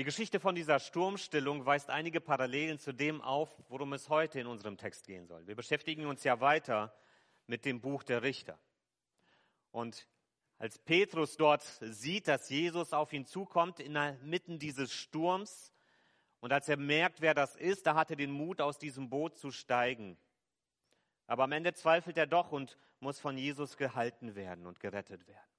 Die Geschichte von dieser Sturmstillung weist einige Parallelen zu dem auf, worum es heute in unserem Text gehen soll. Wir beschäftigen uns ja weiter mit dem Buch der Richter. Und als Petrus dort sieht, dass Jesus auf ihn zukommt, inmitten dieses Sturms, und als er merkt, wer das ist, da hat er den Mut, aus diesem Boot zu steigen. Aber am Ende zweifelt er doch und muss von Jesus gehalten werden und gerettet werden.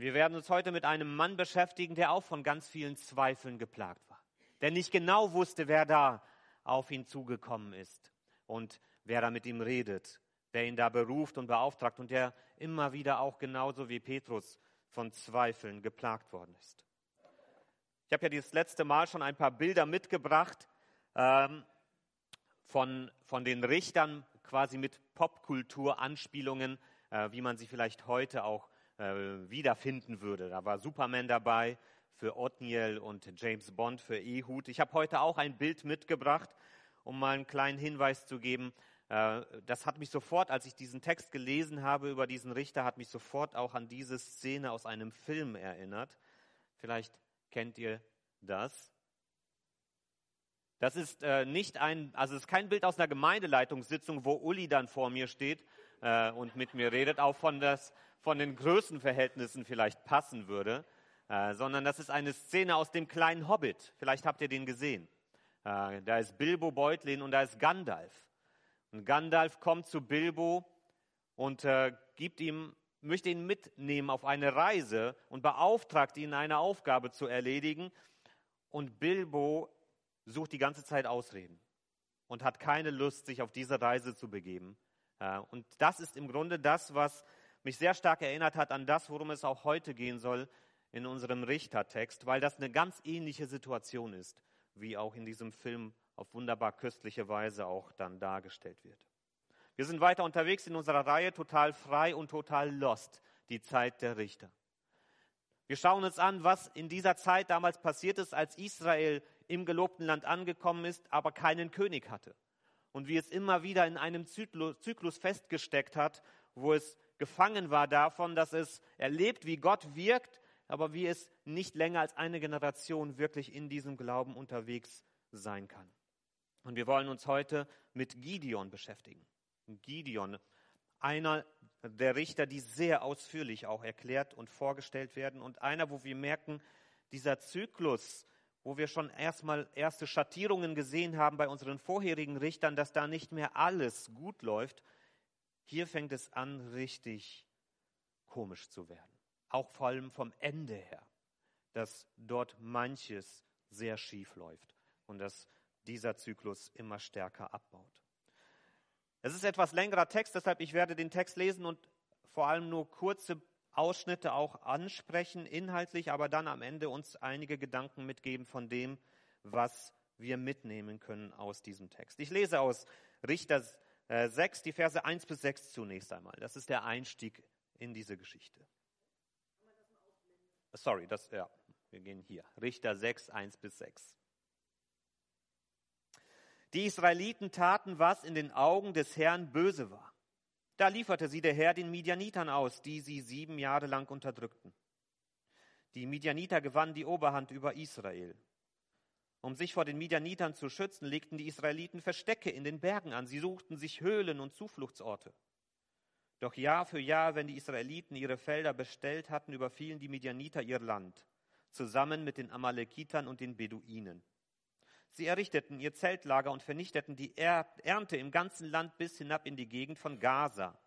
Wir werden uns heute mit einem Mann beschäftigen, der auch von ganz vielen Zweifeln geplagt war, der nicht genau wusste, wer da auf ihn zugekommen ist und wer da mit ihm redet, wer ihn da beruft und beauftragt und der immer wieder auch genauso wie Petrus von Zweifeln geplagt worden ist. Ich habe ja dieses letzte Mal schon ein paar Bilder mitgebracht ähm, von, von den Richtern, quasi mit Popkultur-Anspielungen, äh, wie man sie vielleicht heute auch wiederfinden würde. Da war Superman dabei für Othniel und James Bond für Ehud. Ich habe heute auch ein Bild mitgebracht, um mal einen kleinen Hinweis zu geben. Äh, das hat mich sofort, als ich diesen Text gelesen habe über diesen Richter, hat mich sofort auch an diese Szene aus einem Film erinnert. Vielleicht kennt ihr das. Das ist äh, nicht ein, also es ist kein Bild aus einer Gemeindeleitungssitzung, wo Uli dann vor mir steht äh, und mit mir redet, auch von das von den Größenverhältnissen vielleicht passen würde, äh, sondern das ist eine Szene aus dem kleinen Hobbit. Vielleicht habt ihr den gesehen. Äh, da ist Bilbo Beutlin und da ist Gandalf. Und Gandalf kommt zu Bilbo und äh, gibt ihm, möchte ihn mitnehmen auf eine Reise und beauftragt ihn, eine Aufgabe zu erledigen. Und Bilbo sucht die ganze Zeit Ausreden und hat keine Lust, sich auf diese Reise zu begeben. Äh, und das ist im Grunde das, was mich sehr stark erinnert hat an das, worum es auch heute gehen soll in unserem Richtertext, weil das eine ganz ähnliche Situation ist, wie auch in diesem Film auf wunderbar köstliche Weise auch dann dargestellt wird. Wir sind weiter unterwegs in unserer Reihe Total frei und total lost, die Zeit der Richter. Wir schauen uns an, was in dieser Zeit damals passiert ist, als Israel im gelobten Land angekommen ist, aber keinen König hatte. Und wie es immer wieder in einem Zyklus festgesteckt hat, wo es gefangen war davon, dass es erlebt, wie Gott wirkt, aber wie es nicht länger als eine Generation wirklich in diesem Glauben unterwegs sein kann. Und wir wollen uns heute mit Gideon beschäftigen. Gideon, einer der Richter, die sehr ausführlich auch erklärt und vorgestellt werden und einer, wo wir merken, dieser Zyklus, wo wir schon erstmal erste Schattierungen gesehen haben bei unseren vorherigen Richtern, dass da nicht mehr alles gut läuft, hier fängt es an, richtig komisch zu werden. Auch vor allem vom Ende her, dass dort manches sehr schief läuft und dass dieser Zyklus immer stärker abbaut. Es ist etwas längerer Text, deshalb ich werde den Text lesen und vor allem nur kurze Ausschnitte auch ansprechen, inhaltlich, aber dann am Ende uns einige Gedanken mitgeben von dem, was wir mitnehmen können aus diesem Text. Ich lese aus Richter 6, äh, die Verse 1 bis 6 zunächst einmal. Das ist der Einstieg in diese Geschichte. Sorry, das, ja, wir gehen hier. Richter 6, 1 bis 6. Die Israeliten taten, was in den Augen des Herrn böse war. Da lieferte sie der Herr den Midianitern aus, die sie sieben Jahre lang unterdrückten. Die Midianiter gewannen die Oberhand über Israel. Um sich vor den Midianitern zu schützen, legten die Israeliten Verstecke in den Bergen an. Sie suchten sich Höhlen und Zufluchtsorte. Doch Jahr für Jahr, wenn die Israeliten ihre Felder bestellt hatten, überfielen die Midianiter ihr Land, zusammen mit den Amalekitern und den Beduinen. Sie errichteten ihr Zeltlager und vernichteten die Ernte im ganzen Land bis hinab in die Gegend von Gaza.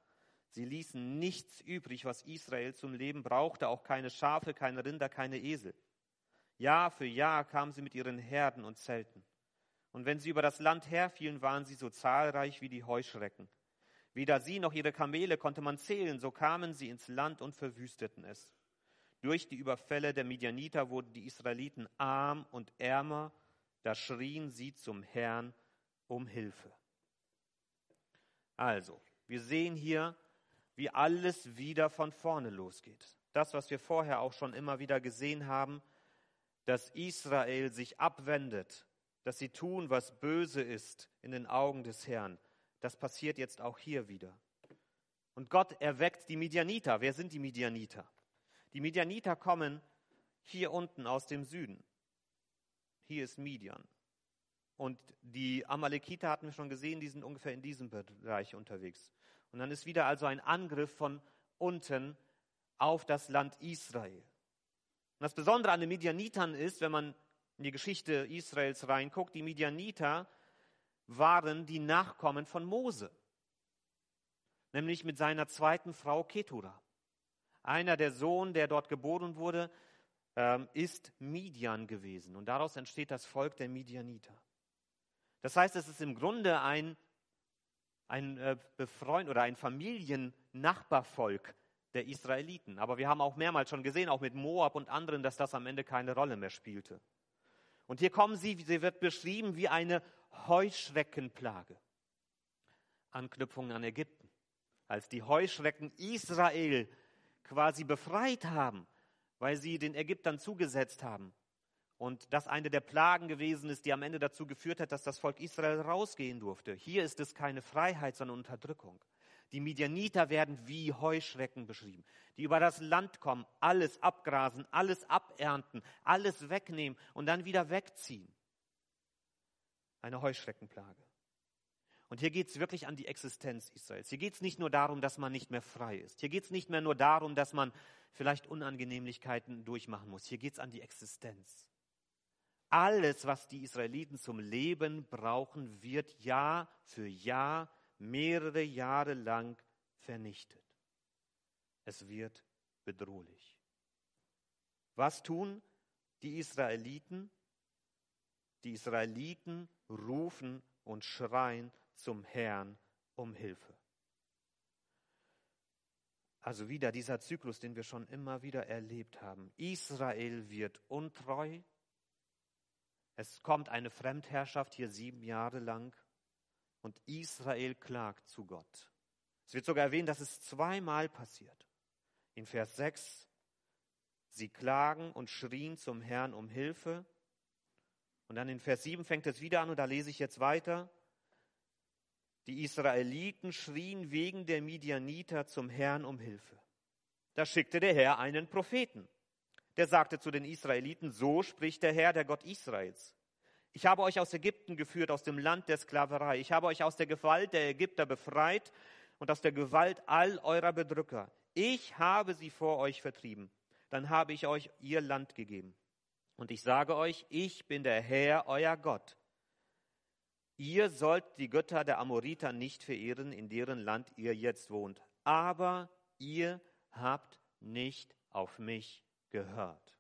Sie ließen nichts übrig, was Israel zum Leben brauchte, auch keine Schafe, keine Rinder, keine Esel. Jahr für Jahr kamen sie mit ihren Herden und Zelten. Und wenn sie über das Land herfielen, waren sie so zahlreich wie die Heuschrecken. Weder sie noch ihre Kamele konnte man zählen, so kamen sie ins Land und verwüsteten es. Durch die Überfälle der Midianiter wurden die Israeliten arm und ärmer, da schrien sie zum Herrn um Hilfe. Also, wir sehen hier, wie alles wieder von vorne losgeht. Das, was wir vorher auch schon immer wieder gesehen haben, dass Israel sich abwendet, dass sie tun, was böse ist in den Augen des Herrn. Das passiert jetzt auch hier wieder. Und Gott erweckt die Midianiter. Wer sind die Midianiter? Die Midianiter kommen hier unten aus dem Süden. Hier ist Midian. Und die Amalekiter hatten wir schon gesehen, die sind ungefähr in diesem Bereich unterwegs. Und dann ist wieder also ein Angriff von unten auf das Land Israel. Und das Besondere an den Midianitern ist, wenn man in die Geschichte Israels reinguckt, die Midianiter waren die Nachkommen von Mose, nämlich mit seiner zweiten Frau Ketura. Einer der Sohn, der dort geboren wurde, ähm, ist Midian gewesen. Und daraus entsteht das Volk der Midianiter. Das heißt, es ist im Grunde ein, ein äh, Befreund oder ein Familiennachbarvolk der Israeliten. Aber wir haben auch mehrmals schon gesehen, auch mit Moab und anderen, dass das am Ende keine Rolle mehr spielte. Und hier kommen sie, sie wird beschrieben wie eine Heuschreckenplage. Anknüpfung an Ägypten. Als die Heuschrecken Israel quasi befreit haben, weil sie den Ägyptern zugesetzt haben. Und das eine der Plagen gewesen ist, die am Ende dazu geführt hat, dass das Volk Israel rausgehen durfte. Hier ist es keine Freiheit, sondern Unterdrückung. Die Midianiter werden wie Heuschrecken beschrieben, die über das Land kommen, alles abgrasen, alles abernten, alles wegnehmen und dann wieder wegziehen. Eine Heuschreckenplage. Und hier geht es wirklich an die Existenz Israels. Hier geht es nicht nur darum, dass man nicht mehr frei ist. Hier geht es nicht mehr nur darum, dass man vielleicht Unangenehmlichkeiten durchmachen muss. Hier geht es an die Existenz. Alles, was die Israeliten zum Leben brauchen, wird Jahr für Jahr mehrere Jahre lang vernichtet. Es wird bedrohlich. Was tun die Israeliten? Die Israeliten rufen und schreien zum Herrn um Hilfe. Also wieder dieser Zyklus, den wir schon immer wieder erlebt haben. Israel wird untreu. Es kommt eine Fremdherrschaft hier sieben Jahre lang und Israel klagt zu Gott. Es wird sogar erwähnt, dass es zweimal passiert. In Vers 6, sie klagen und schrien zum Herrn um Hilfe. Und dann in Vers 7 fängt es wieder an und da lese ich jetzt weiter. Die Israeliten schrien wegen der Midianiter zum Herrn um Hilfe. Da schickte der Herr einen Propheten. Der sagte zu den Israeliten, so spricht der Herr, der Gott Israels. Ich habe euch aus Ägypten geführt, aus dem Land der Sklaverei. Ich habe euch aus der Gewalt der Ägypter befreit und aus der Gewalt all eurer Bedrücker. Ich habe sie vor euch vertrieben. Dann habe ich euch ihr Land gegeben. Und ich sage euch, ich bin der Herr, euer Gott. Ihr sollt die Götter der Amoriter nicht verehren, in deren Land ihr jetzt wohnt. Aber ihr habt nicht auf mich gehört.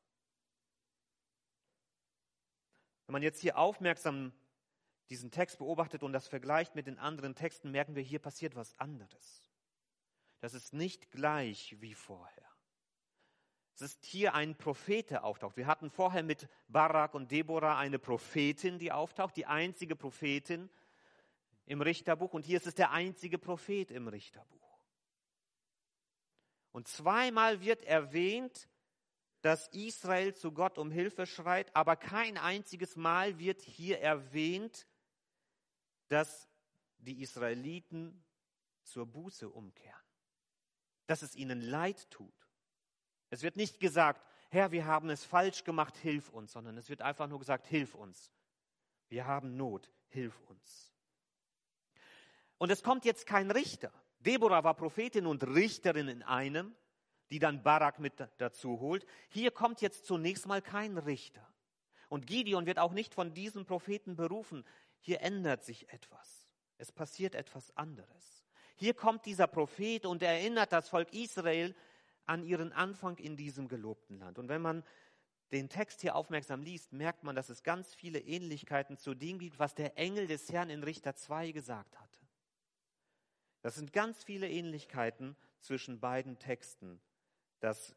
Wenn man jetzt hier aufmerksam diesen Text beobachtet und das vergleicht mit den anderen Texten, merken wir, hier passiert was anderes. Das ist nicht gleich wie vorher. Es ist hier ein Prophet, der auftaucht. Wir hatten vorher mit Barak und Deborah eine Prophetin, die auftaucht, die einzige Prophetin im Richterbuch. Und hier ist es der einzige Prophet im Richterbuch. Und zweimal wird erwähnt, dass Israel zu Gott um Hilfe schreit, aber kein einziges Mal wird hier erwähnt, dass die Israeliten zur Buße umkehren, dass es ihnen leid tut. Es wird nicht gesagt, Herr, wir haben es falsch gemacht, hilf uns, sondern es wird einfach nur gesagt, hilf uns. Wir haben Not, hilf uns. Und es kommt jetzt kein Richter. Deborah war Prophetin und Richterin in einem die dann Barak mit dazu holt. Hier kommt jetzt zunächst mal kein Richter. Und Gideon wird auch nicht von diesem Propheten berufen. Hier ändert sich etwas. Es passiert etwas anderes. Hier kommt dieser Prophet und erinnert das Volk Israel an ihren Anfang in diesem gelobten Land. Und wenn man den Text hier aufmerksam liest, merkt man, dass es ganz viele Ähnlichkeiten zu dem gibt, was der Engel des Herrn in Richter 2 gesagt hatte. Das sind ganz viele Ähnlichkeiten zwischen beiden Texten dass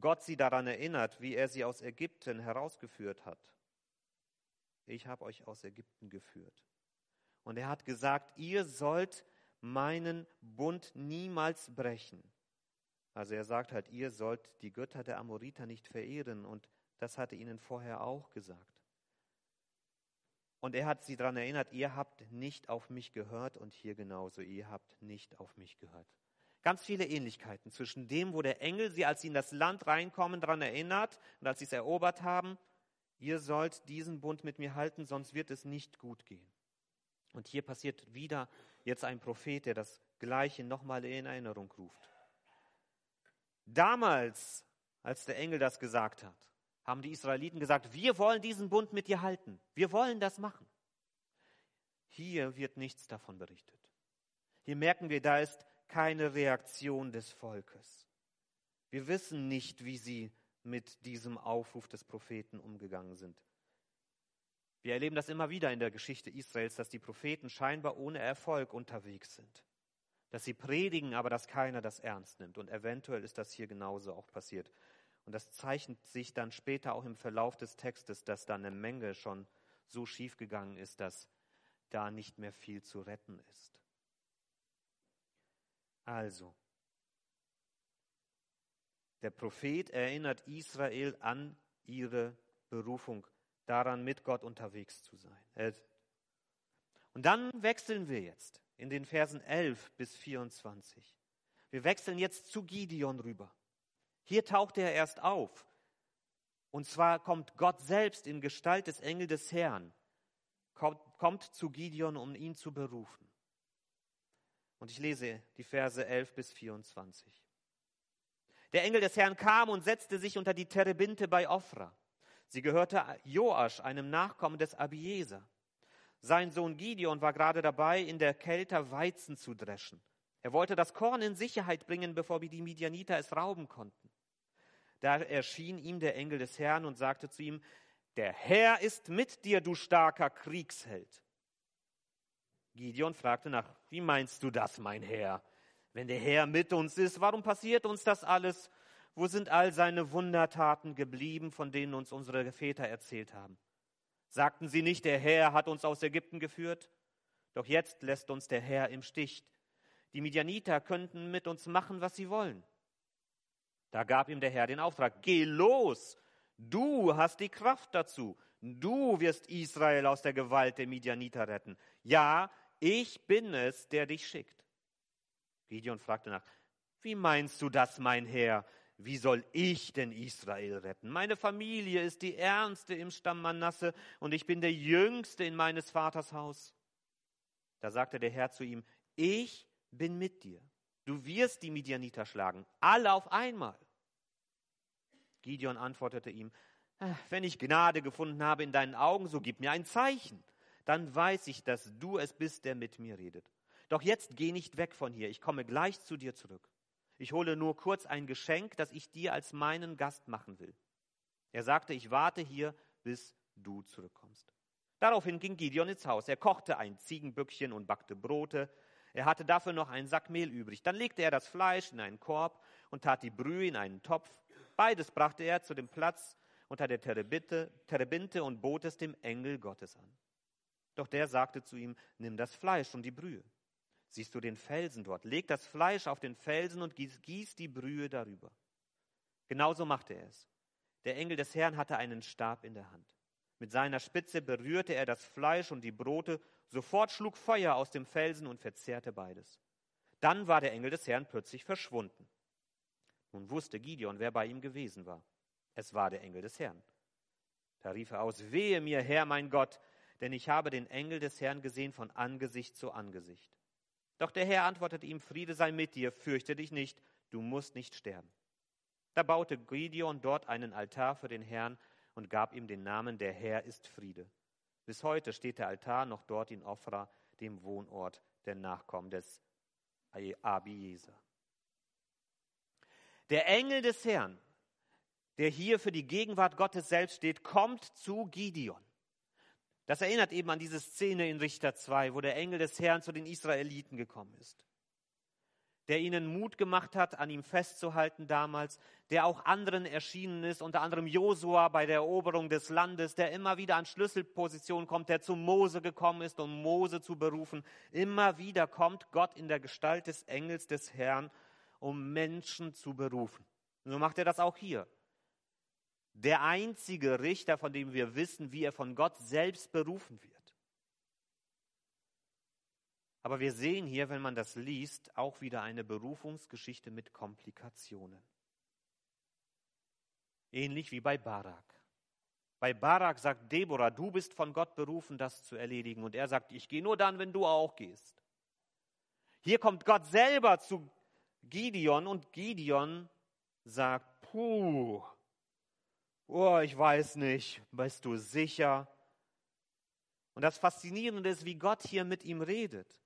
Gott sie daran erinnert, wie er sie aus Ägypten herausgeführt hat. Ich habe euch aus Ägypten geführt. Und er hat gesagt, ihr sollt meinen Bund niemals brechen. Also er sagt halt, ihr sollt die Götter der Amoriter nicht verehren. Und das hatte ihnen vorher auch gesagt. Und er hat sie daran erinnert, ihr habt nicht auf mich gehört und hier genauso, ihr habt nicht auf mich gehört. Ganz viele Ähnlichkeiten zwischen dem, wo der Engel sie, als sie in das Land reinkommen, daran erinnert und als sie es erobert haben, ihr sollt diesen Bund mit mir halten, sonst wird es nicht gut gehen. Und hier passiert wieder jetzt ein Prophet, der das Gleiche nochmal in Erinnerung ruft. Damals, als der Engel das gesagt hat, haben die Israeliten gesagt, wir wollen diesen Bund mit dir halten. Wir wollen das machen. Hier wird nichts davon berichtet. Hier merken wir, da ist keine Reaktion des Volkes. Wir wissen nicht, wie sie mit diesem Aufruf des Propheten umgegangen sind. Wir erleben das immer wieder in der Geschichte Israels, dass die Propheten scheinbar ohne Erfolg unterwegs sind. Dass sie predigen, aber dass keiner das ernst nimmt. Und eventuell ist das hier genauso auch passiert. Und das zeichnet sich dann später auch im Verlauf des Textes, dass da eine Menge schon so schief gegangen ist, dass da nicht mehr viel zu retten ist. Also, der Prophet erinnert Israel an ihre Berufung, daran mit Gott unterwegs zu sein. Und dann wechseln wir jetzt in den Versen 11 bis 24. Wir wechseln jetzt zu Gideon rüber. Hier taucht er erst auf. Und zwar kommt Gott selbst in Gestalt des Engel des Herrn, kommt, kommt zu Gideon, um ihn zu berufen. Und ich lese die Verse 11 bis 24. Der Engel des Herrn kam und setzte sich unter die Terebinte bei Ophra. Sie gehörte Joasch, einem Nachkommen des Abieser. Sein Sohn Gideon war gerade dabei, in der Kälte Weizen zu dreschen. Er wollte das Korn in Sicherheit bringen, bevor die Midianiter es rauben konnten. Da erschien ihm der Engel des Herrn und sagte zu ihm, der Herr ist mit dir, du starker Kriegsheld. Gideon fragte nach, wie meinst du das, mein Herr? Wenn der Herr mit uns ist, warum passiert uns das alles? Wo sind all seine Wundertaten geblieben, von denen uns unsere Väter erzählt haben? Sagten sie nicht, der Herr hat uns aus Ägypten geführt? Doch jetzt lässt uns der Herr im Stich. Die Midianiter könnten mit uns machen, was sie wollen. Da gab ihm der Herr den Auftrag, geh los, du hast die Kraft dazu, du wirst Israel aus der Gewalt der Midianiter retten. Ja, ich bin es, der dich schickt. Gideon fragte nach, wie meinst du das, mein Herr? Wie soll ich denn Israel retten? Meine Familie ist die ärmste im Stamm Manasse und ich bin der jüngste in meines Vaters Haus. Da sagte der Herr zu ihm, ich bin mit dir. Du wirst die Midianiter schlagen, alle auf einmal. Gideon antwortete ihm, ah, wenn ich Gnade gefunden habe in deinen Augen, so gib mir ein Zeichen. Dann weiß ich, dass du es bist, der mit mir redet. Doch jetzt geh nicht weg von hier, ich komme gleich zu dir zurück. Ich hole nur kurz ein Geschenk, das ich dir als meinen Gast machen will. Er sagte, ich warte hier, bis du zurückkommst. Daraufhin ging Gideon ins Haus. Er kochte ein Ziegenbückchen und backte Brote. Er hatte dafür noch einen Sack Mehl übrig. Dann legte er das Fleisch in einen Korb und tat die Brühe in einen Topf. Beides brachte er zu dem Platz unter der Terebinte, Terebinte und bot es dem Engel Gottes an. Doch der sagte zu ihm, nimm das Fleisch und die Brühe. Siehst du den Felsen dort? Leg das Fleisch auf den Felsen und gieß, gieß die Brühe darüber. Genauso machte er es. Der Engel des Herrn hatte einen Stab in der Hand. Mit seiner Spitze berührte er das Fleisch und die Brote, sofort schlug Feuer aus dem Felsen und verzehrte beides. Dann war der Engel des Herrn plötzlich verschwunden. Nun wusste Gideon, wer bei ihm gewesen war. Es war der Engel des Herrn. Da rief er aus, wehe mir, Herr mein Gott, denn ich habe den Engel des Herrn gesehen von Angesicht zu Angesicht. Doch der Herr antwortete ihm, Friede sei mit dir, fürchte dich nicht, du musst nicht sterben. Da baute Gideon dort einen Altar für den Herrn und gab ihm den Namen, der Herr ist Friede. Bis heute steht der Altar noch dort in Ofra, dem Wohnort der Nachkommen des Abieser. Der Engel des Herrn, der hier für die Gegenwart Gottes selbst steht, kommt zu Gideon. Das erinnert eben an diese Szene in Richter 2, wo der Engel des Herrn zu den Israeliten gekommen ist, der ihnen Mut gemacht hat, an ihm festzuhalten damals, der auch anderen erschienen ist, unter anderem Josua bei der Eroberung des Landes, der immer wieder an Schlüsselpositionen kommt, der zu Mose gekommen ist, um Mose zu berufen. Immer wieder kommt Gott in der Gestalt des Engels des Herrn, um Menschen zu berufen. So macht er das auch hier der einzige Richter, von dem wir wissen, wie er von Gott selbst berufen wird. Aber wir sehen hier, wenn man das liest, auch wieder eine Berufungsgeschichte mit Komplikationen. Ähnlich wie bei Barak. Bei Barak sagt Deborah, du bist von Gott berufen, das zu erledigen. Und er sagt, ich gehe nur dann, wenn du auch gehst. Hier kommt Gott selber zu Gideon und Gideon sagt, puh, oh, ich weiß nicht, bist du sicher? Und das Faszinierende ist, wie Gott hier mit ihm redet.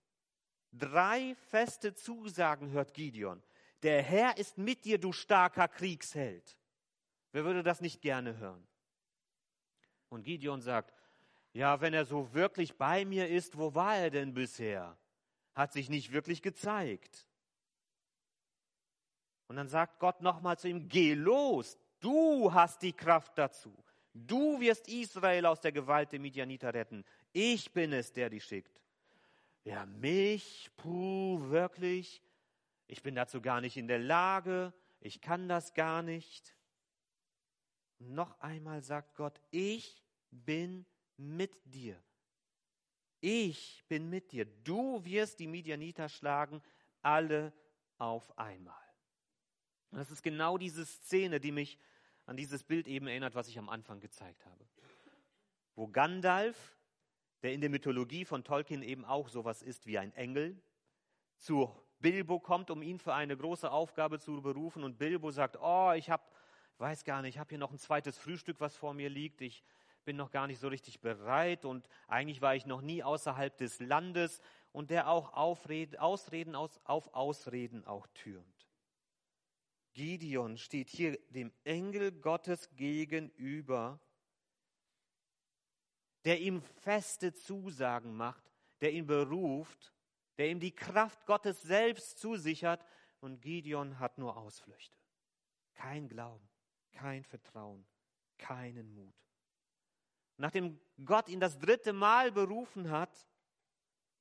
Drei feste Zusagen hört Gideon. Der Herr ist mit dir, du starker Kriegsheld. Wer würde das nicht gerne hören? Und Gideon sagt, ja, wenn er so wirklich bei mir ist, wo war er denn bisher? Hat sich nicht wirklich gezeigt. Und dann sagt Gott nochmal zu ihm, geh los, du hast die Kraft dazu. Du wirst Israel aus der Gewalt der Midianiter retten. Ich bin es, der dich schickt. Ja, mich, puh, wirklich? Ich bin dazu gar nicht in der Lage. Ich kann das gar nicht. Noch einmal sagt Gott, ich bin mit dir. Ich bin mit dir. Du wirst die Midianiter schlagen, alle auf einmal. Und das ist genau diese Szene, die mich an dieses Bild eben erinnert, was ich am Anfang gezeigt habe. Wo Gandalf, der in der Mythologie von Tolkien eben auch sowas ist wie ein Engel, zu Bilbo kommt, um ihn für eine große Aufgabe zu berufen und Bilbo sagt, oh, ich habe, weiß gar nicht, ich habe hier noch ein zweites Frühstück, was vor mir liegt, ich bin noch gar nicht so richtig bereit und eigentlich war ich noch nie außerhalb des Landes und der auch Aufred, Ausreden aus, auf Ausreden auch türmt. Gideon steht hier dem Engel Gottes gegenüber, der ihm feste Zusagen macht, der ihn beruft, der ihm die Kraft Gottes selbst zusichert und Gideon hat nur Ausflüchte. Kein Glauben, kein Vertrauen, keinen Mut. Nachdem Gott ihn das dritte Mal berufen hat,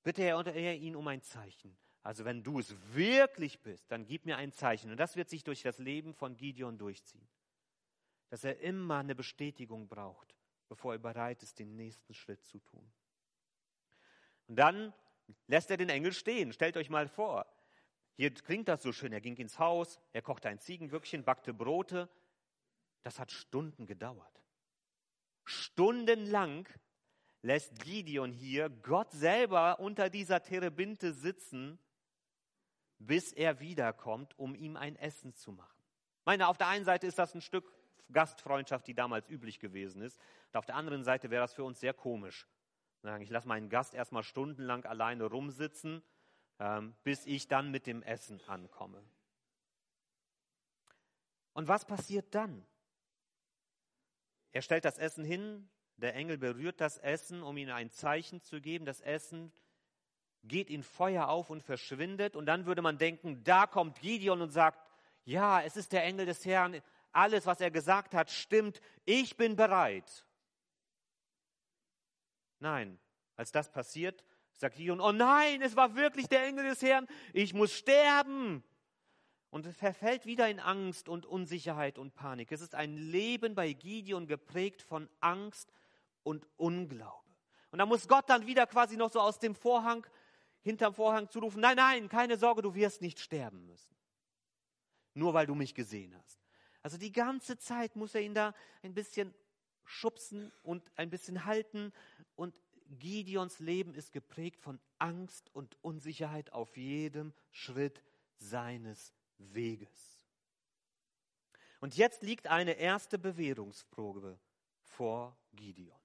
bittet er ihn um ein Zeichen. Also wenn du es wirklich bist, dann gib mir ein Zeichen. Und das wird sich durch das Leben von Gideon durchziehen. Dass er immer eine Bestätigung braucht, bevor er bereit ist, den nächsten Schritt zu tun. Und dann lässt er den Engel stehen. Stellt euch mal vor, hier klingt das so schön. Er ging ins Haus, er kochte ein Ziegenböckchen, backte Brote. Das hat Stunden gedauert. Stundenlang lässt Gideon hier Gott selber unter dieser Terebinte sitzen bis er wiederkommt, um ihm ein Essen zu machen. Ich meine, auf der einen Seite ist das ein Stück Gastfreundschaft, die damals üblich gewesen ist. Und auf der anderen Seite wäre das für uns sehr komisch. Ich lasse meinen Gast erstmal stundenlang alleine rumsitzen, ähm, bis ich dann mit dem Essen ankomme. Und was passiert dann? Er stellt das Essen hin, der Engel berührt das Essen, um ihm ein Zeichen zu geben. Das Essen geht in Feuer auf und verschwindet. Und dann würde man denken, da kommt Gideon und sagt, ja, es ist der Engel des Herrn, alles, was er gesagt hat, stimmt, ich bin bereit. Nein, als das passiert, sagt Gideon, oh nein, es war wirklich der Engel des Herrn, ich muss sterben. Und verfällt wieder in Angst und Unsicherheit und Panik. Es ist ein Leben bei Gideon geprägt von Angst und Unglaube. Und da muss Gott dann wieder quasi noch so aus dem Vorhang hinterm Vorhang zu rufen, nein, nein, keine Sorge, du wirst nicht sterben müssen. Nur weil du mich gesehen hast. Also die ganze Zeit muss er ihn da ein bisschen schubsen und ein bisschen halten. Und Gideons Leben ist geprägt von Angst und Unsicherheit auf jedem Schritt seines Weges. Und jetzt liegt eine erste Bewährungsprobe vor Gideon.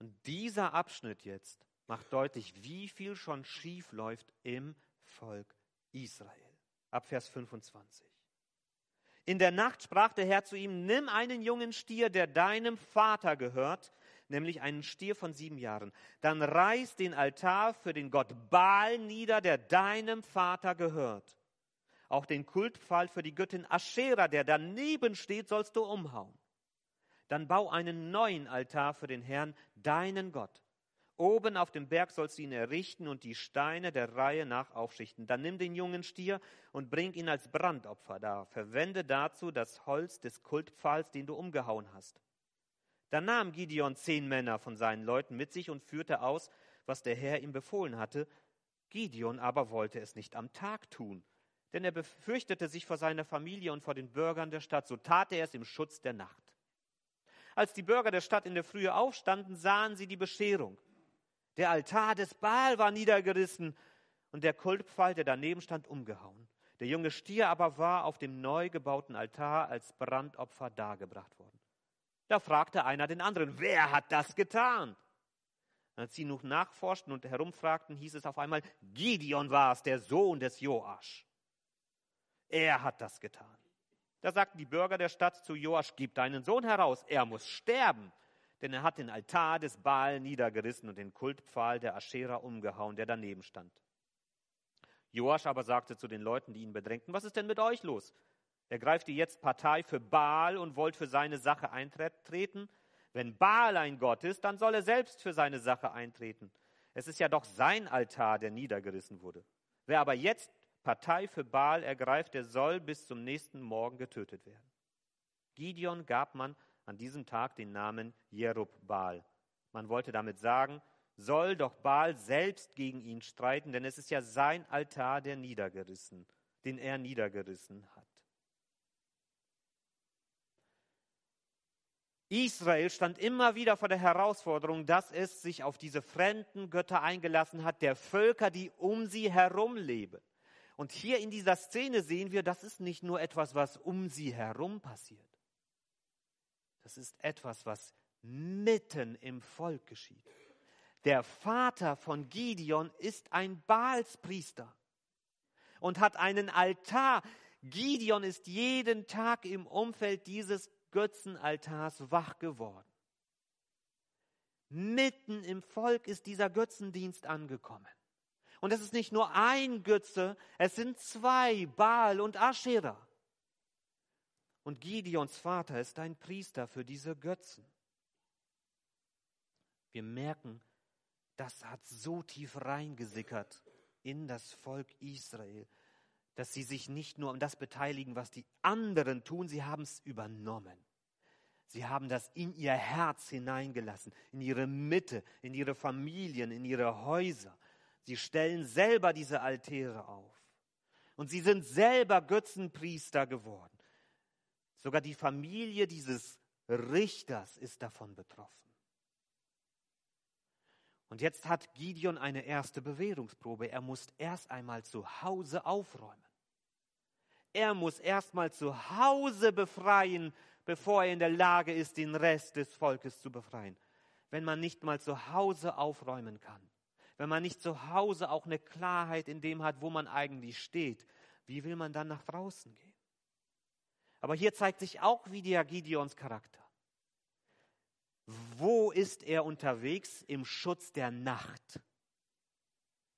Und dieser Abschnitt jetzt macht deutlich, wie viel schon schief läuft im Volk Israel. Ab Vers 25. In der Nacht sprach der Herr zu ihm, nimm einen jungen Stier, der deinem Vater gehört, nämlich einen Stier von sieben Jahren. Dann reiß den Altar für den Gott Baal nieder, der deinem Vater gehört. Auch den Kultpfahl für die Göttin Aschera, der daneben steht, sollst du umhauen. Dann bau einen neuen Altar für den Herrn, deinen Gott. Oben auf dem Berg sollst du ihn errichten und die Steine der Reihe nach aufschichten. Dann nimm den jungen Stier und bring ihn als Brandopfer dar. Verwende dazu das Holz des Kultpfahls, den du umgehauen hast. Dann nahm Gideon zehn Männer von seinen Leuten mit sich und führte aus, was der Herr ihm befohlen hatte. Gideon aber wollte es nicht am Tag tun, denn er befürchtete sich vor seiner Familie und vor den Bürgern der Stadt. So tat er es im Schutz der Nacht. Als die Bürger der Stadt in der Frühe aufstanden, sahen sie die Bescherung. Der Altar des Baal war niedergerissen und der Kultpfahl, der daneben stand, umgehauen. Der junge Stier aber war auf dem neu gebauten Altar als Brandopfer dargebracht worden. Da fragte einer den anderen, wer hat das getan? Als sie noch nachforschten und herumfragten, hieß es auf einmal, Gideon war es, der Sohn des Joasch. Er hat das getan. Da sagten die Bürger der Stadt zu Joasch, gib deinen Sohn heraus, er muss sterben, denn er hat den Altar des Baal niedergerissen und den Kultpfahl der Aschera umgehauen, der daneben stand. Joasch aber sagte zu den Leuten, die ihn bedrängten, was ist denn mit euch los? Ergreift ihr jetzt Partei für Baal und wollt für seine Sache eintreten? Wenn Baal ein Gott ist, dann soll er selbst für seine Sache eintreten. Es ist ja doch sein Altar, der niedergerissen wurde. Wer aber jetzt Partei für Baal ergreift, der soll bis zum nächsten Morgen getötet werden. Gideon gab man an diesem Tag den Namen Jerub Baal. Man wollte damit sagen, soll doch Baal selbst gegen ihn streiten, denn es ist ja sein Altar, der niedergerissen, den er niedergerissen hat. Israel stand immer wieder vor der Herausforderung, dass es sich auf diese fremden Götter eingelassen hat, der Völker, die um sie herum leben. Und hier in dieser Szene sehen wir, das ist nicht nur etwas, was um sie herum passiert. Das ist etwas, was mitten im Volk geschieht. Der Vater von Gideon ist ein Baalspriester und hat einen Altar. Gideon ist jeden Tag im Umfeld dieses Götzenaltars wach geworden. Mitten im Volk ist dieser Götzendienst angekommen. Und es ist nicht nur ein Götze, es sind zwei, Baal und Aschera. Und Gideons Vater ist ein Priester für diese Götzen. Wir merken, das hat so tief reingesickert in das Volk Israel, dass sie sich nicht nur um das beteiligen, was die anderen tun, sie haben es übernommen. Sie haben das in ihr Herz hineingelassen, in ihre Mitte, in ihre Familien, in ihre Häuser. Sie stellen selber diese Altäre auf. Und sie sind selber Götzenpriester geworden. Sogar die Familie dieses Richters ist davon betroffen. Und jetzt hat Gideon eine erste Bewährungsprobe. Er muss erst einmal zu Hause aufräumen. Er muss erst mal zu Hause befreien, bevor er in der Lage ist, den Rest des Volkes zu befreien. Wenn man nicht mal zu Hause aufräumen kann, wenn man nicht zu Hause auch eine Klarheit in dem hat, wo man eigentlich steht, wie will man dann nach draußen gehen? Aber hier zeigt sich auch wieder Gideons Charakter. Wo ist er unterwegs? Im Schutz der Nacht.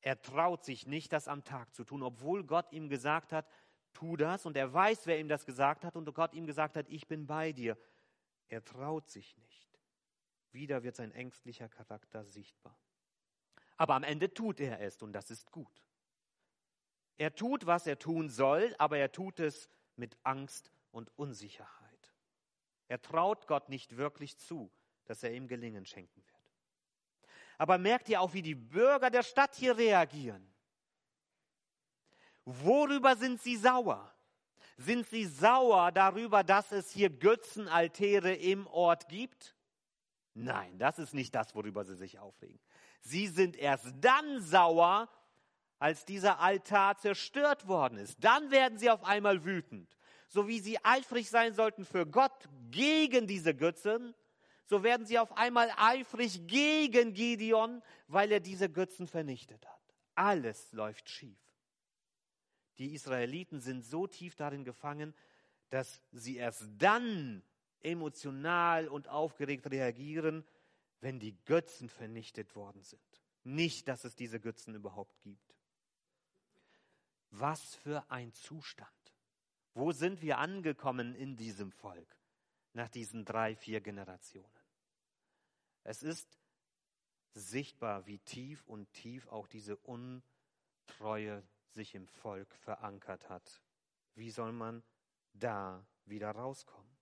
Er traut sich nicht, das am Tag zu tun, obwohl Gott ihm gesagt hat, tu das. Und er weiß, wer ihm das gesagt hat und Gott ihm gesagt hat, ich bin bei dir. Er traut sich nicht. Wieder wird sein ängstlicher Charakter sichtbar. Aber am Ende tut er es und das ist gut. Er tut, was er tun soll, aber er tut es mit Angst und Unsicherheit. Er traut Gott nicht wirklich zu, dass er ihm Gelingen schenken wird. Aber merkt ihr auch, wie die Bürger der Stadt hier reagieren? Worüber sind sie sauer? Sind sie sauer darüber, dass es hier Götzenaltäre im Ort gibt? Nein, das ist nicht das, worüber sie sich aufregen. Sie sind erst dann sauer, als dieser Altar zerstört worden ist. Dann werden sie auf einmal wütend. So wie sie eifrig sein sollten für Gott gegen diese Götzen, so werden sie auf einmal eifrig gegen Gideon, weil er diese Götzen vernichtet hat. Alles läuft schief. Die Israeliten sind so tief darin gefangen, dass sie erst dann emotional und aufgeregt reagieren, wenn die Götzen vernichtet worden sind. Nicht, dass es diese Götzen überhaupt gibt. Was für ein Zustand. Wo sind wir angekommen in diesem Volk nach diesen drei, vier Generationen? Es ist sichtbar, wie tief und tief auch diese Untreue sich im Volk verankert hat. Wie soll man da wieder rauskommen?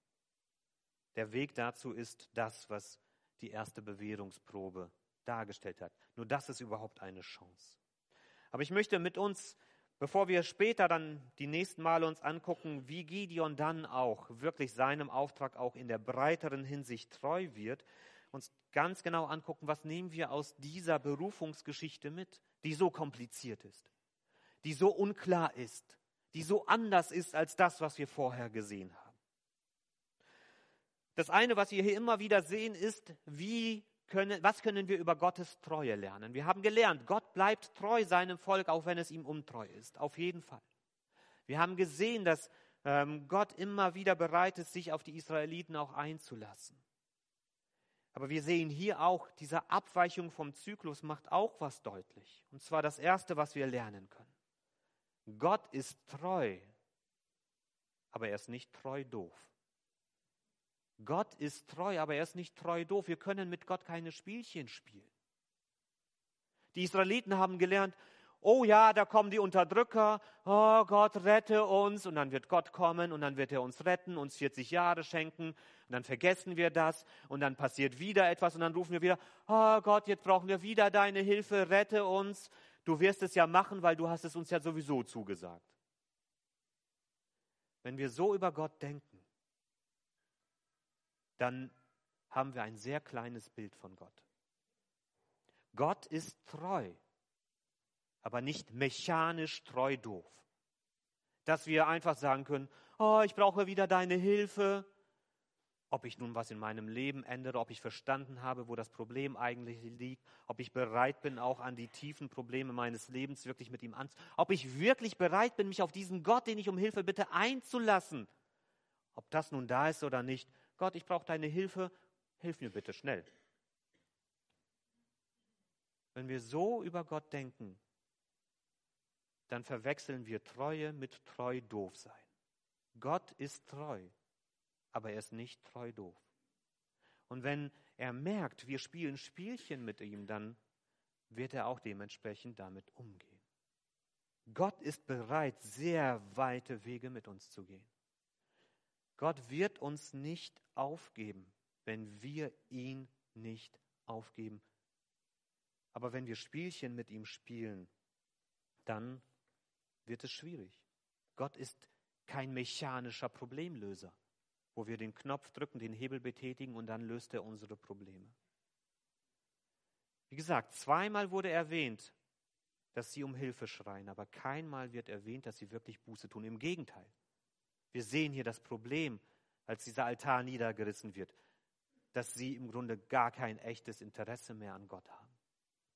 Der Weg dazu ist das, was die erste Bewährungsprobe dargestellt hat. Nur das ist überhaupt eine Chance. Aber ich möchte mit uns Bevor wir später dann die nächsten Male uns angucken, wie Gideon dann auch wirklich seinem Auftrag auch in der breiteren Hinsicht treu wird, uns ganz genau angucken, was nehmen wir aus dieser Berufungsgeschichte mit, die so kompliziert ist, die so unklar ist, die so anders ist als das, was wir vorher gesehen haben. Das eine, was wir hier immer wieder sehen, ist, wie können, was können wir über Gottes Treue lernen? Wir haben gelernt, Gott bleibt treu seinem Volk, auch wenn es ihm untreu ist. Auf jeden Fall. Wir haben gesehen, dass ähm, Gott immer wieder bereit ist, sich auf die Israeliten auch einzulassen. Aber wir sehen hier auch, diese Abweichung vom Zyklus macht auch was deutlich. Und zwar das Erste, was wir lernen können. Gott ist treu, aber er ist nicht treu doof. Gott ist treu, aber er ist nicht treu doof. Wir können mit Gott keine Spielchen spielen. Die Israeliten haben gelernt, oh ja, da kommen die Unterdrücker, oh Gott, rette uns. Und dann wird Gott kommen und dann wird er uns retten, uns 40 Jahre schenken. Und dann vergessen wir das und dann passiert wieder etwas und dann rufen wir wieder, oh Gott, jetzt brauchen wir wieder deine Hilfe, rette uns. Du wirst es ja machen, weil du hast es uns ja sowieso zugesagt. Wenn wir so über Gott denken, dann haben wir ein sehr kleines Bild von Gott. Gott ist treu, aber nicht mechanisch treu doof. Dass wir einfach sagen können, oh, ich brauche wieder deine Hilfe. Ob ich nun was in meinem Leben ändere, ob ich verstanden habe, wo das Problem eigentlich liegt, ob ich bereit bin, auch an die tiefen Probleme meines Lebens wirklich mit ihm anzusehen, ob ich wirklich bereit bin, mich auf diesen Gott, den ich um Hilfe bitte, einzulassen. Ob das nun da ist oder nicht, Gott, ich brauche deine Hilfe, hilf mir bitte schnell. Wenn wir so über Gott denken, dann verwechseln wir Treue mit treu doof sein. Gott ist treu, aber er ist nicht treu doof. Und wenn er merkt, wir spielen Spielchen mit ihm, dann wird er auch dementsprechend damit umgehen. Gott ist bereit, sehr weite Wege mit uns zu gehen. Gott wird uns nicht aufgeben, wenn wir ihn nicht aufgeben. Aber wenn wir Spielchen mit ihm spielen, dann wird es schwierig. Gott ist kein mechanischer Problemlöser, wo wir den Knopf drücken, den Hebel betätigen und dann löst er unsere Probleme. Wie gesagt, zweimal wurde erwähnt, dass sie um Hilfe schreien, aber keinmal wird erwähnt, dass sie wirklich Buße tun. Im Gegenteil. Wir sehen hier das Problem, als dieser Altar niedergerissen wird, dass sie im Grunde gar kein echtes Interesse mehr an Gott haben,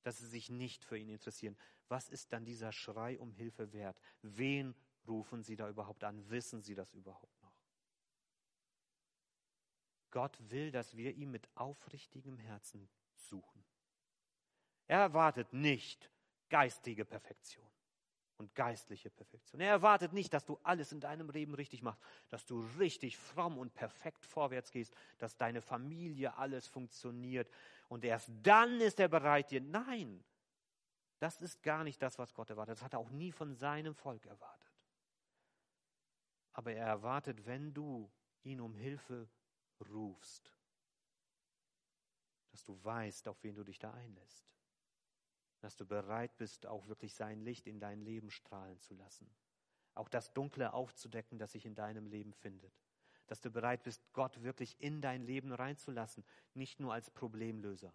dass sie sich nicht für ihn interessieren. Was ist dann dieser Schrei um Hilfe wert? Wen rufen sie da überhaupt an? Wissen sie das überhaupt noch? Gott will, dass wir ihn mit aufrichtigem Herzen suchen. Er erwartet nicht geistige Perfektion und geistliche Perfektion. Er erwartet nicht, dass du alles in deinem Leben richtig machst, dass du richtig fromm und perfekt vorwärts gehst, dass deine Familie alles funktioniert und erst dann ist er bereit dir. Nein, das ist gar nicht das, was Gott erwartet. Das hat er auch nie von seinem Volk erwartet. Aber er erwartet, wenn du ihn um Hilfe rufst, dass du weißt, auf wen du dich da einlässt dass du bereit bist, auch wirklich sein Licht in dein Leben strahlen zu lassen. Auch das Dunkle aufzudecken, das sich in deinem Leben findet. Dass du bereit bist, Gott wirklich in dein Leben reinzulassen, nicht nur als Problemlöser,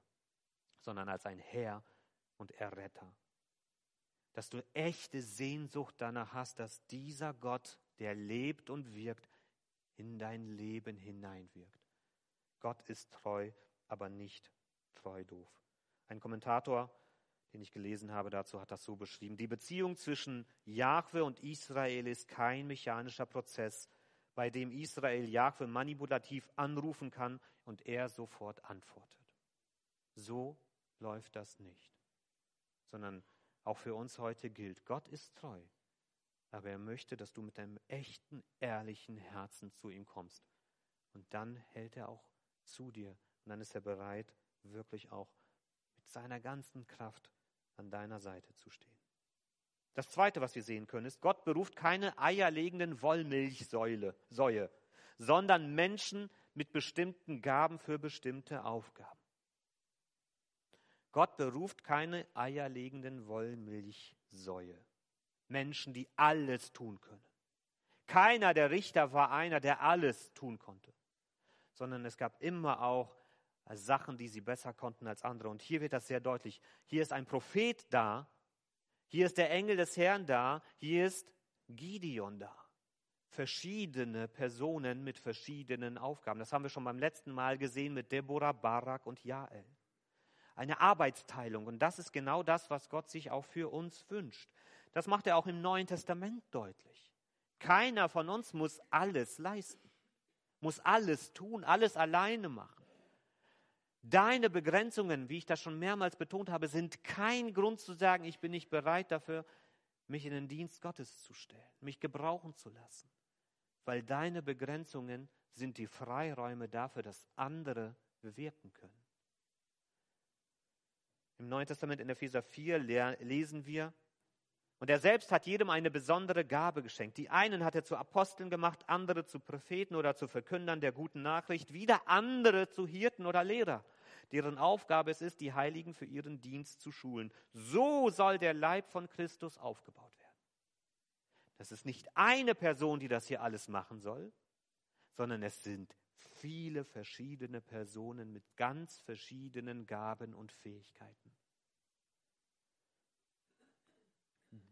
sondern als ein Herr und Erretter. Dass du echte Sehnsucht danach hast, dass dieser Gott, der lebt und wirkt, in dein Leben hineinwirkt. Gott ist treu, aber nicht treu doof. Ein Kommentator den ich gelesen habe, dazu hat das so beschrieben. Die Beziehung zwischen Jahwe und Israel ist kein mechanischer Prozess, bei dem Israel Jahwe manipulativ anrufen kann und er sofort antwortet. So läuft das nicht, sondern auch für uns heute gilt, Gott ist treu, aber er möchte, dass du mit deinem echten, ehrlichen Herzen zu ihm kommst. Und dann hält er auch zu dir und dann ist er bereit, wirklich auch mit seiner ganzen Kraft an deiner Seite zu stehen. Das Zweite, was wir sehen können, ist, Gott beruft keine eierlegenden Wollmilchsäule, Säue, sondern Menschen mit bestimmten Gaben für bestimmte Aufgaben. Gott beruft keine eierlegenden Wollmilchsäue. Menschen, die alles tun können. Keiner der Richter war einer, der alles tun konnte, sondern es gab immer auch Sachen, die sie besser konnten als andere. Und hier wird das sehr deutlich. Hier ist ein Prophet da, hier ist der Engel des Herrn da, hier ist Gideon da. Verschiedene Personen mit verschiedenen Aufgaben. Das haben wir schon beim letzten Mal gesehen mit Deborah, Barak und Jael. Eine Arbeitsteilung. Und das ist genau das, was Gott sich auch für uns wünscht. Das macht er auch im Neuen Testament deutlich. Keiner von uns muss alles leisten, muss alles tun, alles alleine machen. Deine Begrenzungen, wie ich das schon mehrmals betont habe, sind kein Grund zu sagen, ich bin nicht bereit dafür, mich in den Dienst Gottes zu stellen, mich gebrauchen zu lassen. Weil deine Begrenzungen sind die Freiräume dafür, dass andere bewirken können. Im Neuen Testament in Epheser 4 lesen wir, und er selbst hat jedem eine besondere Gabe geschenkt. Die einen hat er zu Aposteln gemacht, andere zu Propheten oder zu Verkündern der guten Nachricht, wieder andere zu Hirten oder Lehrer, deren Aufgabe es ist, die Heiligen für ihren Dienst zu schulen. So soll der Leib von Christus aufgebaut werden. Das ist nicht eine Person, die das hier alles machen soll, sondern es sind viele verschiedene Personen mit ganz verschiedenen Gaben und Fähigkeiten.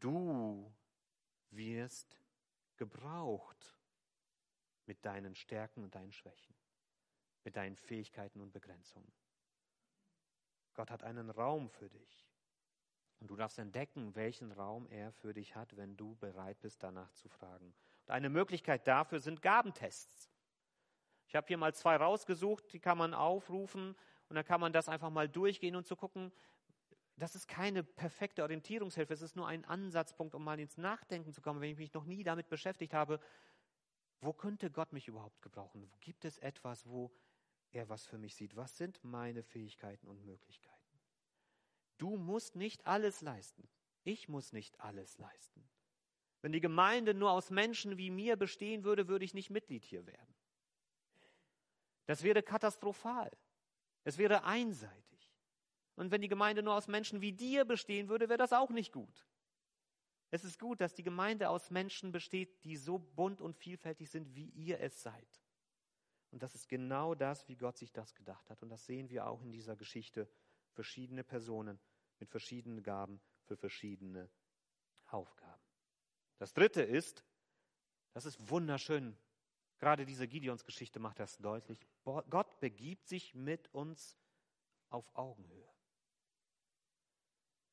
Du wirst gebraucht mit deinen Stärken und deinen Schwächen, mit deinen Fähigkeiten und Begrenzungen. Gott hat einen Raum für dich. Und du darfst entdecken, welchen Raum er für dich hat, wenn du bereit bist, danach zu fragen. Und eine Möglichkeit dafür sind Gabentests. Ich habe hier mal zwei rausgesucht, die kann man aufrufen und dann kann man das einfach mal durchgehen und zu gucken, das ist keine perfekte Orientierungshilfe, es ist nur ein Ansatzpunkt, um mal ins Nachdenken zu kommen, wenn ich mich noch nie damit beschäftigt habe, wo könnte Gott mich überhaupt gebrauchen? Gibt es etwas, wo er was für mich sieht? Was sind meine Fähigkeiten und Möglichkeiten? Du musst nicht alles leisten. Ich muss nicht alles leisten. Wenn die Gemeinde nur aus Menschen wie mir bestehen würde, würde ich nicht Mitglied hier werden. Das wäre katastrophal. Es wäre einseitig. Und wenn die Gemeinde nur aus Menschen wie dir bestehen würde, wäre das auch nicht gut. Es ist gut, dass die Gemeinde aus Menschen besteht, die so bunt und vielfältig sind, wie ihr es seid. Und das ist genau das, wie Gott sich das gedacht hat. Und das sehen wir auch in dieser Geschichte. Verschiedene Personen mit verschiedenen Gaben für verschiedene Aufgaben. Das dritte ist, das ist wunderschön. Gerade diese Gideons-Geschichte macht das deutlich. Gott begibt sich mit uns auf Augenhöhe.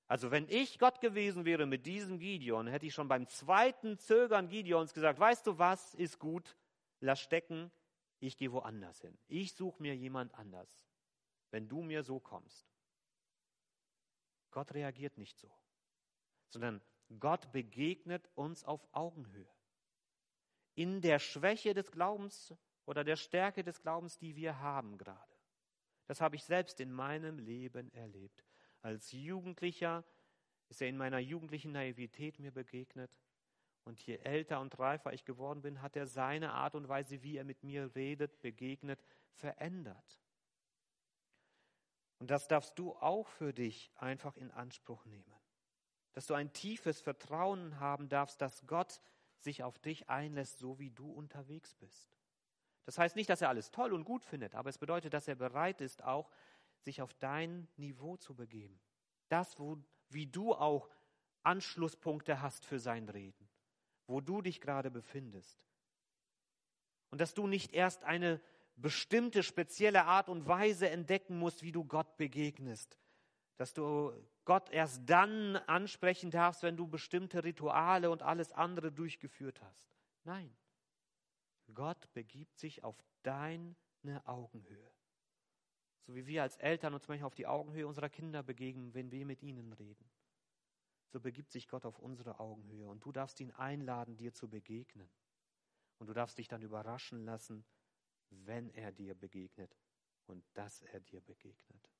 Also wenn ich Gott gewesen wäre mit diesem Gideon, hätte ich schon beim zweiten Zögern Gideons gesagt, weißt du was, ist gut, lass stecken, ich gehe woanders hin. Ich suche mir jemand anders, wenn du mir so kommst. Gott reagiert nicht so, sondern Gott begegnet uns auf Augenhöhe. In der Schwäche des Glaubens oder der Stärke des Glaubens, die wir haben gerade. Das habe ich selbst in meinem Leben erlebt. Als Jugendlicher ist er in meiner jugendlichen Naivität mir begegnet. Und je älter und reifer ich geworden bin, hat er seine Art und Weise, wie er mit mir redet, begegnet, verändert. Und das darfst du auch für dich einfach in Anspruch nehmen. Dass du ein tiefes Vertrauen haben darfst, dass Gott sich auf dich einlässt, so wie du unterwegs bist. Das heißt nicht, dass er alles toll und gut findet, aber es bedeutet, dass er bereit ist, auch sich auf dein Niveau zu begeben. Das, wo, wie du auch Anschlusspunkte hast für sein Reden, wo du dich gerade befindest. Und dass du nicht erst eine bestimmte spezielle Art und Weise entdecken musst, wie du Gott begegnest. Dass du Gott erst dann ansprechen darfst, wenn du bestimmte Rituale und alles andere durchgeführt hast. Nein. Gott begibt sich auf deine Augenhöhe. So wie wir als Eltern uns manchmal auf die Augenhöhe unserer Kinder begegnen, wenn wir mit ihnen reden. So begibt sich Gott auf unsere Augenhöhe und du darfst ihn einladen, dir zu begegnen. Und du darfst dich dann überraschen lassen, wenn er dir begegnet und dass er dir begegnet.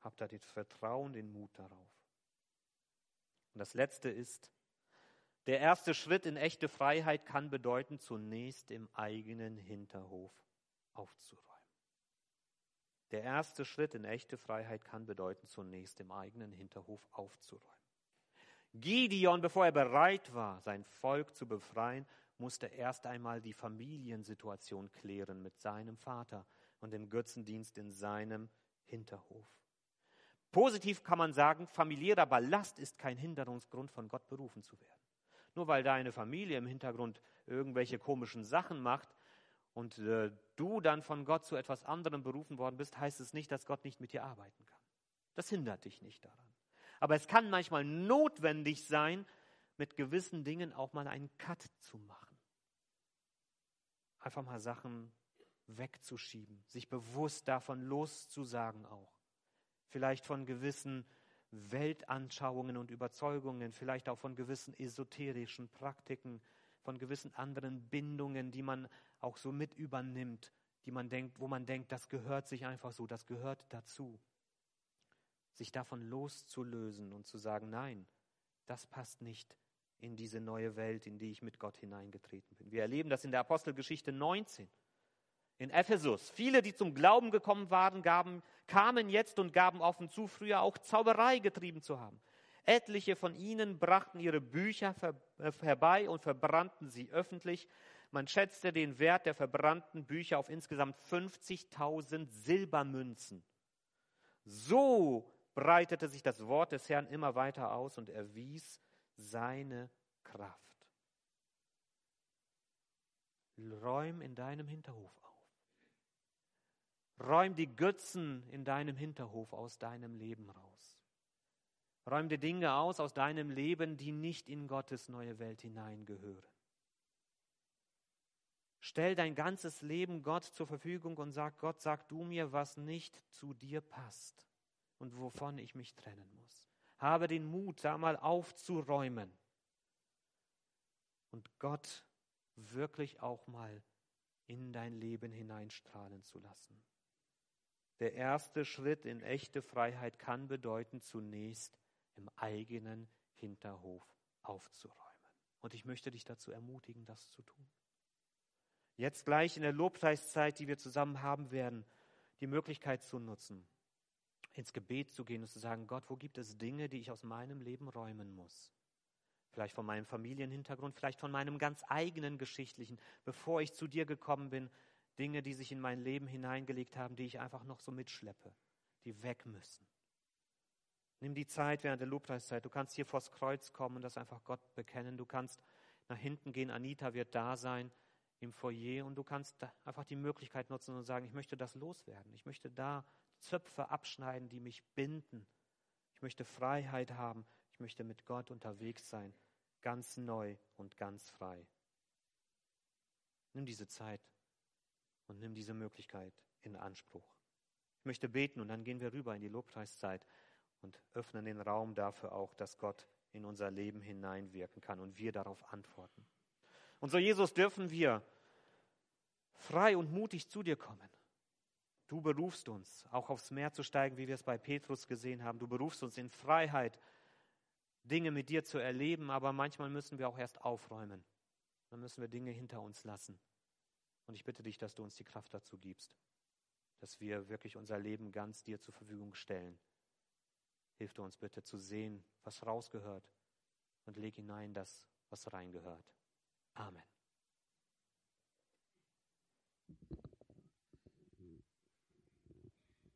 Hab da das Vertrauen, den Mut darauf. Und das Letzte ist, der erste Schritt in echte Freiheit kann bedeuten, zunächst im eigenen Hinterhof aufzuräumen. Der erste Schritt in echte Freiheit kann bedeuten, zunächst im eigenen Hinterhof aufzuräumen. Gideon, bevor er bereit war, sein Volk zu befreien, musste erst einmal die Familiensituation klären mit seinem Vater und dem Götzendienst in seinem Hinterhof. Positiv kann man sagen, familiärer Ballast ist kein Hinderungsgrund, von Gott berufen zu werden. Nur weil deine Familie im Hintergrund irgendwelche komischen Sachen macht und äh, du dann von Gott zu etwas anderem berufen worden bist, heißt es nicht, dass Gott nicht mit dir arbeiten kann. Das hindert dich nicht daran. Aber es kann manchmal notwendig sein, mit gewissen Dingen auch mal einen Cut zu machen. Einfach mal Sachen wegzuschieben, sich bewusst davon loszusagen auch. Vielleicht von gewissen Weltanschauungen und Überzeugungen, vielleicht auch von gewissen esoterischen Praktiken, von gewissen anderen Bindungen, die man auch so mit übernimmt, die man denkt, wo man denkt, das gehört sich einfach so, das gehört dazu sich davon loszulösen und zu sagen, nein, das passt nicht in diese neue Welt, in die ich mit Gott hineingetreten bin. Wir erleben das in der Apostelgeschichte 19. In Ephesus. Viele, die zum Glauben gekommen waren, gaben, kamen jetzt und gaben offen zu, früher auch Zauberei getrieben zu haben. Etliche von ihnen brachten ihre Bücher äh, herbei und verbrannten sie öffentlich. Man schätzte den Wert der verbrannten Bücher auf insgesamt 50.000 Silbermünzen. So breitete sich das Wort des Herrn immer weiter aus und erwies seine Kraft. Räum in deinem Hinterhof auf. Räum die Götzen in deinem Hinterhof aus deinem Leben raus. Räum die Dinge aus aus deinem Leben, die nicht in Gottes neue Welt hineingehören. Stell dein ganzes Leben Gott zur Verfügung und sag, Gott, sag du mir, was nicht zu dir passt und wovon ich mich trennen muss. Habe den Mut, da mal aufzuräumen und Gott wirklich auch mal in dein Leben hineinstrahlen zu lassen. Der erste Schritt in echte Freiheit kann bedeuten, zunächst im eigenen Hinterhof aufzuräumen. Und ich möchte dich dazu ermutigen, das zu tun. Jetzt gleich in der Lobpreiszeit, die wir zusammen haben werden, die Möglichkeit zu nutzen, ins Gebet zu gehen und zu sagen, Gott, wo gibt es Dinge, die ich aus meinem Leben räumen muss? Vielleicht von meinem Familienhintergrund, vielleicht von meinem ganz eigenen geschichtlichen, bevor ich zu dir gekommen bin, Dinge, die sich in mein Leben hineingelegt haben, die ich einfach noch so mitschleppe, die weg müssen. Nimm die Zeit während der Lobpreiszeit. Du kannst hier vors Kreuz kommen und das einfach Gott bekennen. Du kannst nach hinten gehen. Anita wird da sein im Foyer und du kannst einfach die Möglichkeit nutzen und sagen, ich möchte das loswerden. Ich möchte da Zöpfe abschneiden, die mich binden. Ich möchte Freiheit haben. Ich möchte mit Gott unterwegs sein, ganz neu und ganz frei. Nimm diese Zeit und nimm diese Möglichkeit in Anspruch. Ich möchte beten und dann gehen wir rüber in die Lobpreiszeit und öffnen den Raum dafür auch, dass Gott in unser Leben hineinwirken kann und wir darauf antworten. Und so, Jesus, dürfen wir frei und mutig zu dir kommen. Du berufst uns, auch aufs Meer zu steigen, wie wir es bei Petrus gesehen haben. Du berufst uns in Freiheit, Dinge mit dir zu erleben, aber manchmal müssen wir auch erst aufräumen. Dann müssen wir Dinge hinter uns lassen. Und ich bitte dich, dass du uns die Kraft dazu gibst, dass wir wirklich unser Leben ganz dir zur Verfügung stellen. Hilf du uns bitte zu sehen, was rausgehört und leg hinein das, was reingehört. Amen.